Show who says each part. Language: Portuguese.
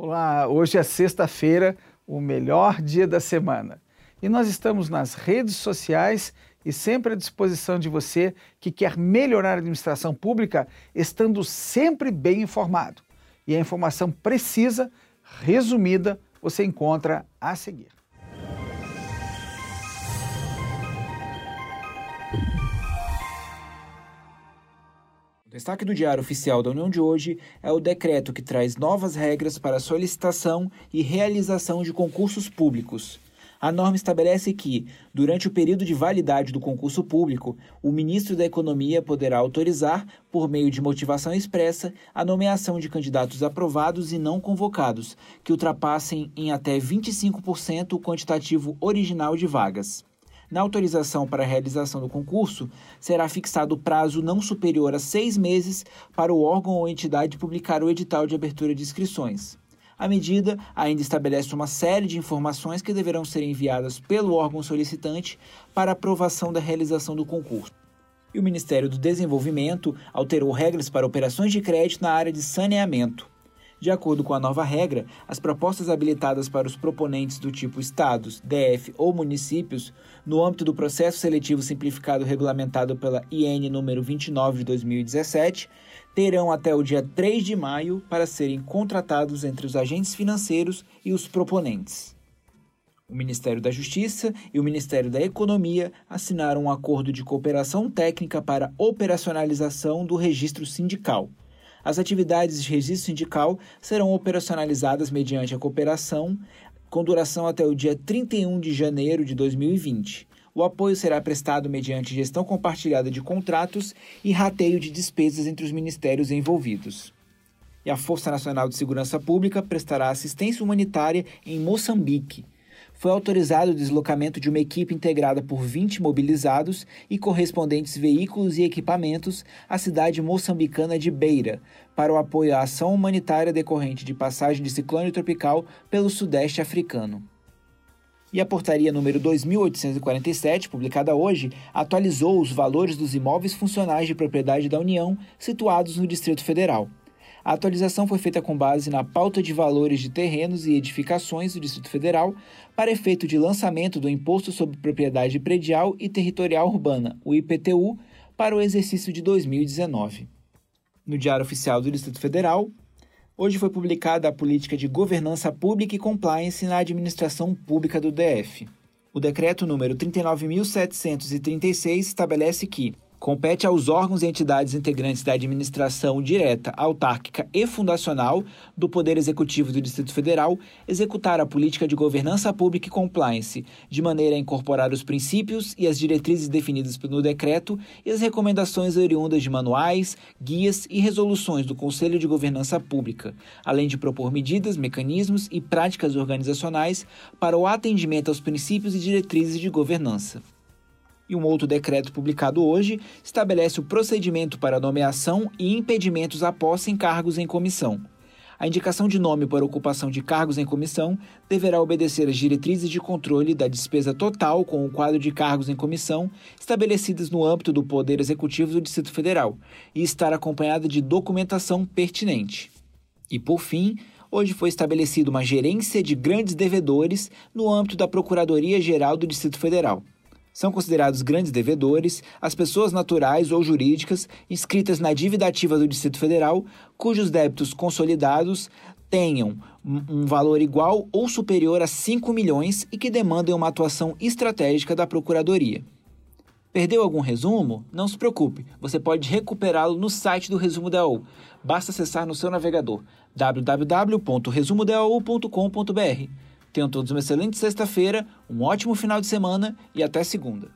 Speaker 1: Olá, hoje é sexta-feira, o melhor dia da semana. E nós estamos nas redes sociais e sempre à disposição de você que quer melhorar a administração pública, estando sempre bem informado. E a informação precisa, resumida, você encontra a seguir.
Speaker 2: O destaque do Diário Oficial da União de hoje é o decreto que traz novas regras para solicitação e realização de concursos públicos. A norma estabelece que, durante o período de validade do concurso público, o ministro da Economia poderá autorizar, por meio de motivação expressa, a nomeação de candidatos aprovados e não convocados, que ultrapassem em até 25% o quantitativo original de vagas. Na autorização para a realização do concurso, será fixado prazo não superior a seis meses para o órgão ou entidade publicar o edital de abertura de inscrições. A medida ainda estabelece uma série de informações que deverão ser enviadas pelo órgão solicitante para aprovação da realização do concurso. E o Ministério do Desenvolvimento alterou regras para operações de crédito na área de saneamento. De acordo com a nova regra, as propostas habilitadas para os proponentes do tipo Estados, DF ou municípios, no âmbito do processo seletivo simplificado regulamentado pela IN número 29 de 2017, terão até o dia 3 de maio para serem contratados entre os agentes financeiros e os proponentes. O Ministério da Justiça e o Ministério da Economia assinaram um acordo de cooperação técnica para operacionalização do registro sindical. As atividades de registro sindical serão operacionalizadas mediante a cooperação, com duração até o dia 31 de janeiro de 2020. O apoio será prestado mediante gestão compartilhada de contratos e rateio de despesas entre os ministérios envolvidos. E a Força Nacional de Segurança Pública prestará assistência humanitária em Moçambique foi autorizado o deslocamento de uma equipe integrada por 20 mobilizados e correspondentes veículos e equipamentos à cidade moçambicana de Beira, para o apoio à ação humanitária decorrente de passagem de ciclone tropical pelo sudeste africano. E a portaria número 2847, publicada hoje, atualizou os valores dos imóveis funcionais de propriedade da União situados no Distrito Federal. A atualização foi feita com base na pauta de valores de terrenos e edificações do Distrito Federal para efeito de lançamento do Imposto sobre Propriedade Predial e Territorial Urbana, o IPTU, para o exercício de 2019. No Diário Oficial do Distrito Federal, hoje foi publicada a Política de Governança Pública e Compliance na Administração Pública do DF. O decreto número 39.736 estabelece que Compete aos órgãos e entidades integrantes da administração direta, autárquica e fundacional do Poder Executivo do Distrito Federal executar a política de governança pública e compliance, de maneira a incorporar os princípios e as diretrizes definidas no decreto e as recomendações oriundas de manuais, guias e resoluções do Conselho de Governança Pública, além de propor medidas, mecanismos e práticas organizacionais para o atendimento aos princípios e diretrizes de governança e um outro decreto publicado hoje estabelece o procedimento para nomeação e impedimentos à posse em cargos em comissão. A indicação de nome para ocupação de cargos em comissão deverá obedecer às diretrizes de controle da despesa total com o quadro de cargos em comissão estabelecidas no âmbito do Poder Executivo do Distrito Federal e estar acompanhada de documentação pertinente. E, por fim, hoje foi estabelecida uma gerência de grandes devedores no âmbito da Procuradoria-Geral do Distrito Federal. São considerados grandes devedores as pessoas naturais ou jurídicas inscritas na dívida ativa do Distrito Federal, cujos débitos consolidados tenham um valor igual ou superior a 5 milhões e que demandem uma atuação estratégica da Procuradoria. Perdeu algum resumo? Não se preocupe, você pode recuperá-lo no site do Resumo da AU. Basta acessar no seu navegador www.resumodau.com.br. Tenham todos uma excelente sexta-feira, um ótimo final de semana e até segunda.